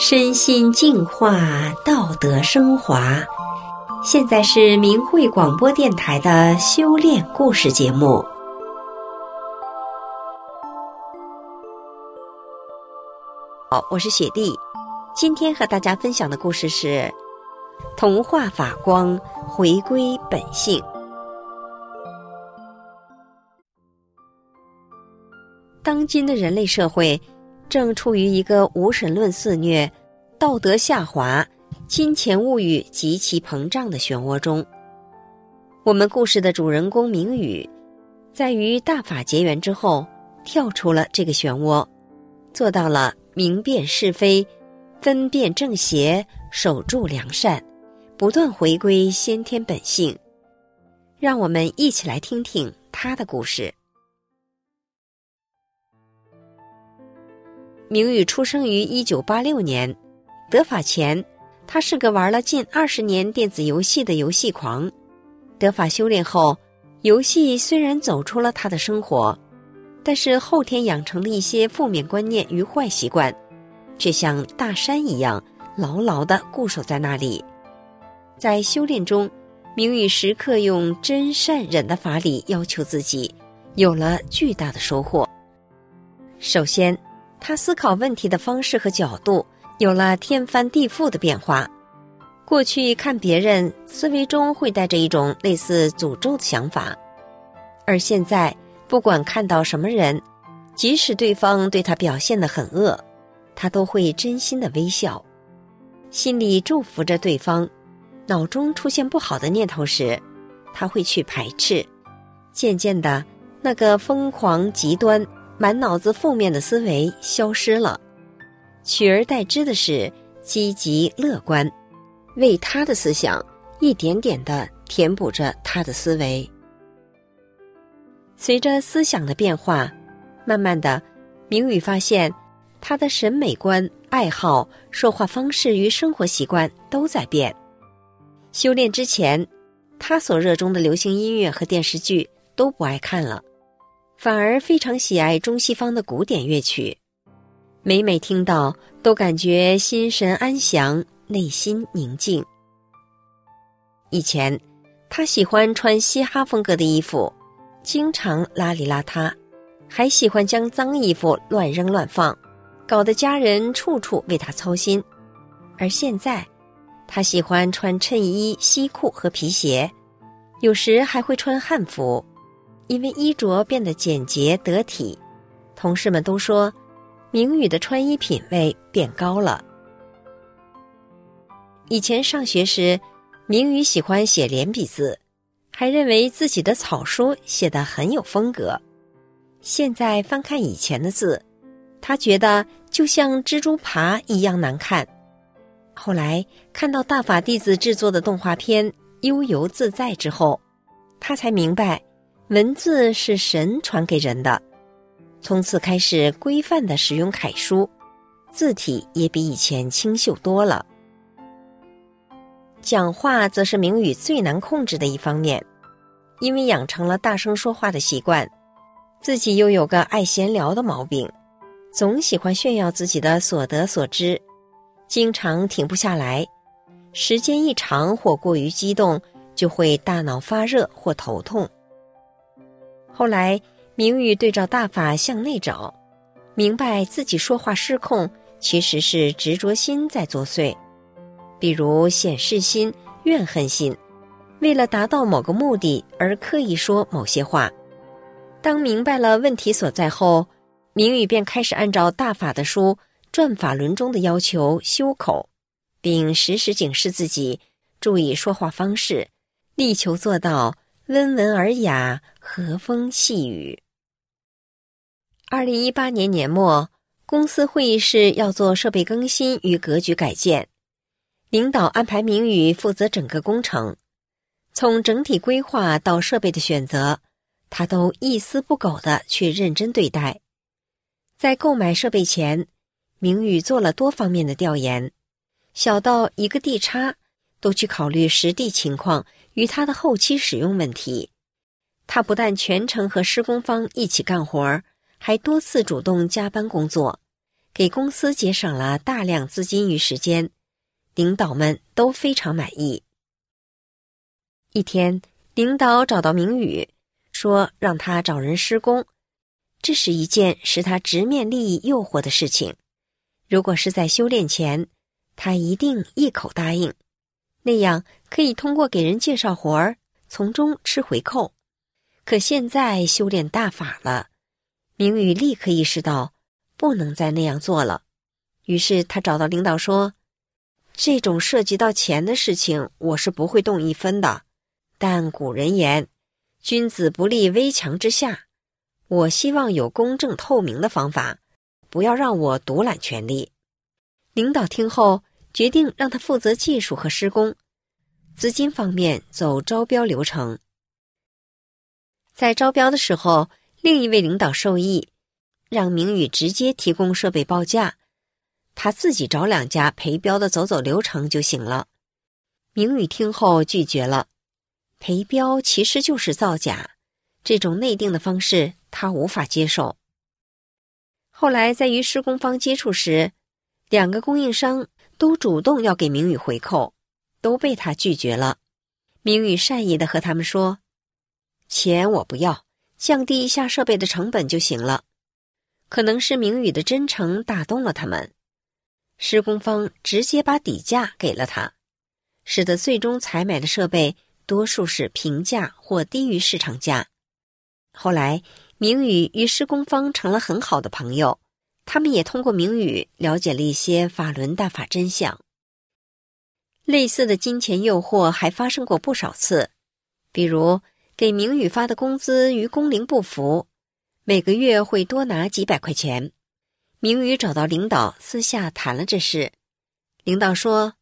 身心净化，道德升华。现在是明慧广播电台的修炼故事节目。好，我是雪莉，今天和大家分享的故事是童话法光，回归本性。当今的人类社会。正处于一个无神论肆虐、道德下滑、金钱物欲极其膨胀的漩涡中。我们故事的主人公明宇，在与大法结缘之后，跳出了这个漩涡，做到了明辨是非、分辨正邪、守住良善，不断回归先天本性。让我们一起来听听他的故事。明宇出生于一九八六年，得法前，他是个玩了近二十年电子游戏的游戏狂。得法修炼后，游戏虽然走出了他的生活，但是后天养成了一些负面观念与坏习惯，却像大山一样牢牢的固守在那里。在修炼中，明宇时刻用真善忍的法理要求自己，有了巨大的收获。首先。他思考问题的方式和角度有了天翻地覆的变化。过去看别人，思维中会带着一种类似诅咒的想法，而现在不管看到什么人，即使对方对他表现的很恶，他都会真心的微笑，心里祝福着对方。脑中出现不好的念头时，他会去排斥。渐渐的，那个疯狂极端。满脑子负面的思维消失了，取而代之的是积极乐观，为他的思想一点点的填补着他的思维。随着思想的变化，慢慢的，明宇发现他的审美观、爱好、说话方式与生活习惯都在变。修炼之前，他所热衷的流行音乐和电视剧都不爱看了。反而非常喜爱中西方的古典乐曲，每每听到都感觉心神安详，内心宁静。以前，他喜欢穿嘻哈风格的衣服，经常邋里邋遢，还喜欢将脏衣服乱扔乱放，搞得家人处处为他操心。而现在，他喜欢穿衬衣、西裤和皮鞋，有时还会穿汉服。因为衣着变得简洁得体，同事们都说明宇的穿衣品味变高了。以前上学时，明宇喜欢写连笔字，还认为自己的草书写得很有风格。现在翻看以前的字，他觉得就像蜘蛛爬一样难看。后来看到大法弟子制作的动画片《悠游自在》之后，他才明白。文字是神传给人的，从此开始规范的使用楷书，字体也比以前清秀多了。讲话则是明宇最难控制的一方面，因为养成了大声说话的习惯，自己又有个爱闲聊的毛病，总喜欢炫耀自己的所得所知，经常停不下来，时间一长或过于激动，就会大脑发热或头痛。后来，明宇对照大法向内找，明白自己说话失控，其实是执着心在作祟，比如显示心、怨恨心，为了达到某个目的而刻意说某些话。当明白了问题所在后，明宇便开始按照大法的书《转法轮》中的要求修口，并时时警示自己，注意说话方式，力求做到。温文尔雅，和风细雨。二零一八年年末，公司会议室要做设备更新与格局改建，领导安排明宇负责整个工程，从整体规划到设备的选择，他都一丝不苟的去认真对待。在购买设备前，明宇做了多方面的调研，小到一个地差，都去考虑实地情况。与他的后期使用问题，他不但全程和施工方一起干活儿，还多次主动加班工作，给公司节省了大量资金与时间，领导们都非常满意。一天，领导找到明宇，说让他找人施工，这是一件使他直面利益诱惑的事情。如果是在修炼前，他一定一口答应，那样可以通过给人介绍活儿从中吃回扣。可现在修炼大法了，明宇立刻意识到。不能再那样做了。于是他找到领导说：“这种涉及到钱的事情，我是不会动一分的。但古人言，君子不立危墙之下。我希望有公正透明的方法，不要让我独揽权力。”领导听后决定让他负责技术和施工，资金方面走招标流程。在招标的时候，另一位领导授意。让明宇直接提供设备报价，他自己找两家陪标的走走流程就行了。明宇听后拒绝了，陪标其实就是造假，这种内定的方式他无法接受。后来在与施工方接触时，两个供应商都主动要给明宇回扣，都被他拒绝了。明宇善意的和他们说：“钱我不要，降低一下设备的成本就行了。”可能是明宇的真诚打动了他们，施工方直接把底价给了他，使得最终采买的设备多数是平价或低于市场价。后来，明宇与施工方成了很好的朋友，他们也通过明宇了解了一些法轮大法真相。类似的金钱诱惑还发生过不少次，比如给明宇发的工资与工龄不符。每个月会多拿几百块钱。明宇找到领导，私下谈了这事。领导说：“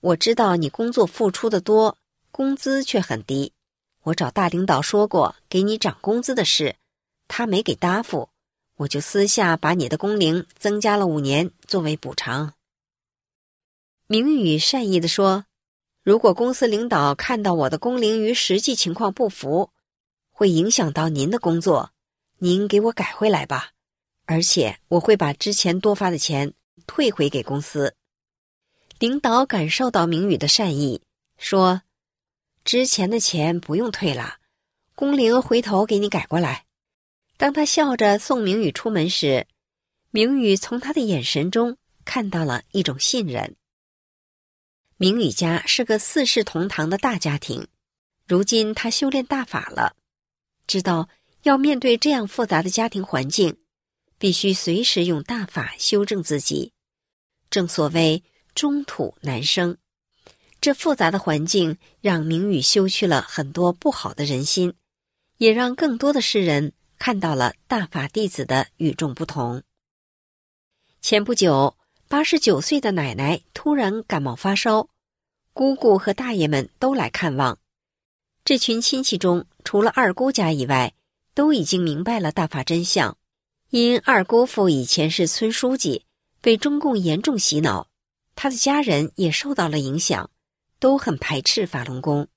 我知道你工作付出的多，工资却很低。我找大领导说过给你涨工资的事，他没给答复，我就私下把你的工龄增加了五年作为补偿。”明宇善意的说：“如果公司领导看到我的工龄与实际情况不符，会影响到您的工作。”您给我改回来吧，而且我会把之前多发的钱退回给公司。领导感受到明宇的善意，说：“之前的钱不用退了，工龄回头给你改过来。”当他笑着送明宇出门时，明宇从他的眼神中看到了一种信任。明宇家是个四世同堂的大家庭，如今他修炼大法了，知道。要面对这样复杂的家庭环境，必须随时用大法修正自己。正所谓中土难生，这复杂的环境让明宇修去了很多不好的人心，也让更多的世人看到了大法弟子的与众不同。前不久，八十九岁的奶奶突然感冒发烧，姑姑和大爷们都来看望。这群亲戚中，除了二姑家以外，都已经明白了大法真相，因二姑父以前是村书记，被中共严重洗脑，他的家人也受到了影响，都很排斥法轮功。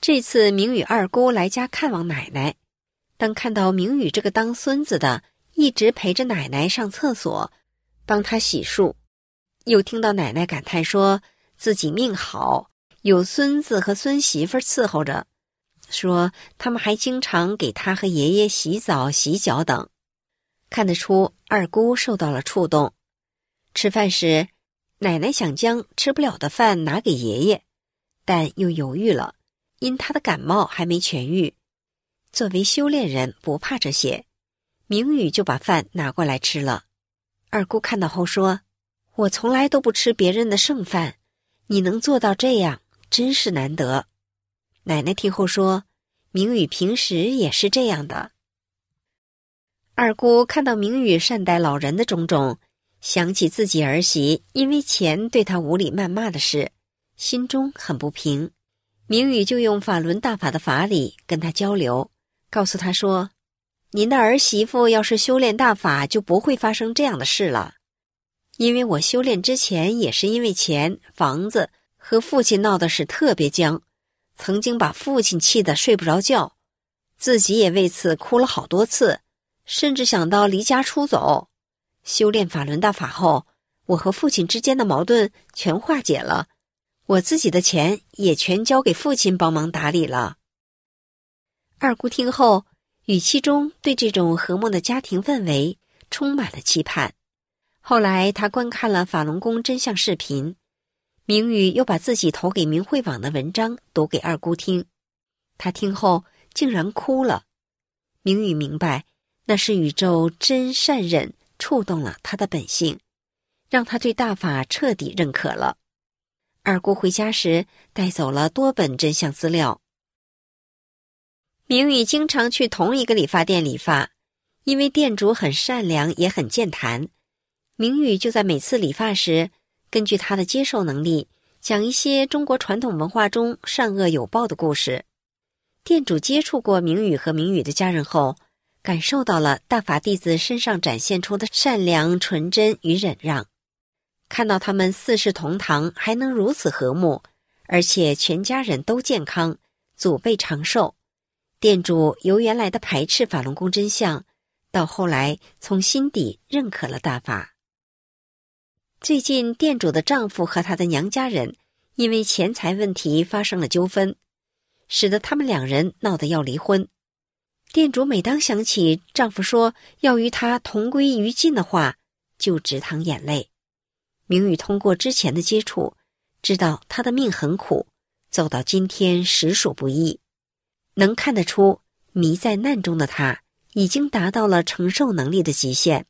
这次明宇二姑来家看望奶奶，当看到明宇这个当孙子的一直陪着奶奶上厕所，帮他洗漱，又听到奶奶感叹说自己命好，有孙子和孙媳妇伺候着。说他们还经常给他和爷爷洗澡、洗脚等，看得出二姑受到了触动。吃饭时，奶奶想将吃不了的饭拿给爷爷，但又犹豫了，因他的感冒还没痊愈。作为修炼人，不怕这些，明宇就把饭拿过来吃了。二姑看到后说：“我从来都不吃别人的剩饭，你能做到这样，真是难得。”奶奶听后说：“明宇平时也是这样的。”二姑看到明宇善待老人的种种，想起自己儿媳因为钱对他无理谩骂的事，心中很不平。明宇就用法轮大法的法理跟他交流，告诉他说：“您的儿媳妇要是修炼大法，就不会发生这样的事了。因为我修炼之前也是因为钱、房子和父亲闹的是特别僵。”曾经把父亲气得睡不着觉，自己也为此哭了好多次，甚至想到离家出走。修炼法轮大法后，我和父亲之间的矛盾全化解了，我自己的钱也全交给父亲帮忙打理了。”二姑听后，语气中对这种和睦的家庭氛围充满了期盼。后来，他观看了法轮功真相视频，明宇又把自己投给明慧网的文章读给二姑听，他听后竟然哭了。明宇明白，那是宇宙真善忍触动了他的本性，让他对大法彻底认可了。二姑回家时带走了多本真相资料。明宇经常去同一个理发店理发，因为店主很善良也很健谈。明宇就在每次理发时，根据他的接受能力，讲一些中国传统文化中善恶有报的故事。店主接触过明宇和明宇的家人后，感受到了大法弟子身上展现出的善良、纯真与忍让。看到他们四世同堂，还能如此和睦，而且全家人都健康，祖辈长寿。店主由原来的排斥法轮功真相，到后来从心底认可了大法。最近，店主的丈夫和他的娘家人因为钱财问题发生了纠纷，使得他们两人闹得要离婚。店主每当想起丈夫说要与他同归于尽的话，就直淌眼泪。明宇通过之前的接触，知道他的命很苦，走到今天实属不易。能看得出，迷在难中的他已经达到了承受能力的极限。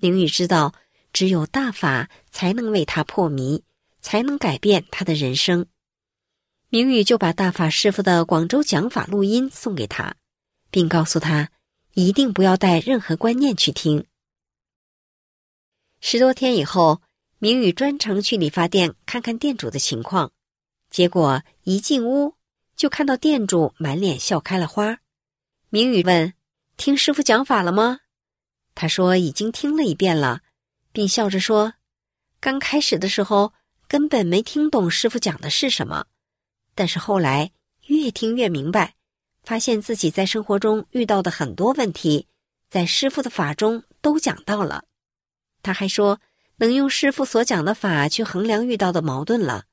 明宇知道，只有大法才能为他破迷，才能改变他的人生。明宇就把大法师傅的广州讲法录音送给他，并告诉他一定不要带任何观念去听。十多天以后，明宇专程去理发店看看店主的情况，结果一进屋。就看到店主满脸笑开了花，明宇问：“听师傅讲法了吗？”他说：“已经听了一遍了，并笑着说：‘刚开始的时候根本没听懂师傅讲的是什么，但是后来越听越明白，发现自己在生活中遇到的很多问题，在师傅的法中都讲到了。’他还说能用师傅所讲的法去衡量遇到的矛盾了。”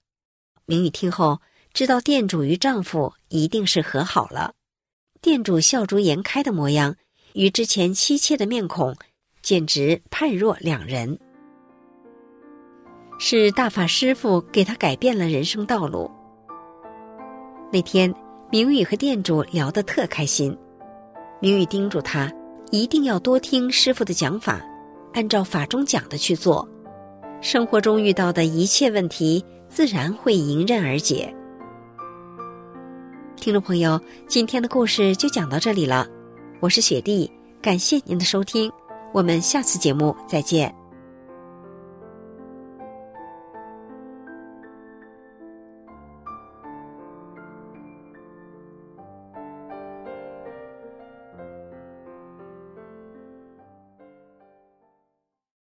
明宇听后。知道店主与丈夫一定是和好了，店主笑逐颜开的模样，与之前妻妾的面孔，简直判若两人。是大法师傅给他改变了人生道路。那天，明宇和店主聊得特开心，明宇叮嘱他一定要多听师傅的讲法，按照法中讲的去做，生活中遇到的一切问题自然会迎刃而解。听众朋友，今天的故事就讲到这里了，我是雪莉，感谢您的收听，我们下次节目再见。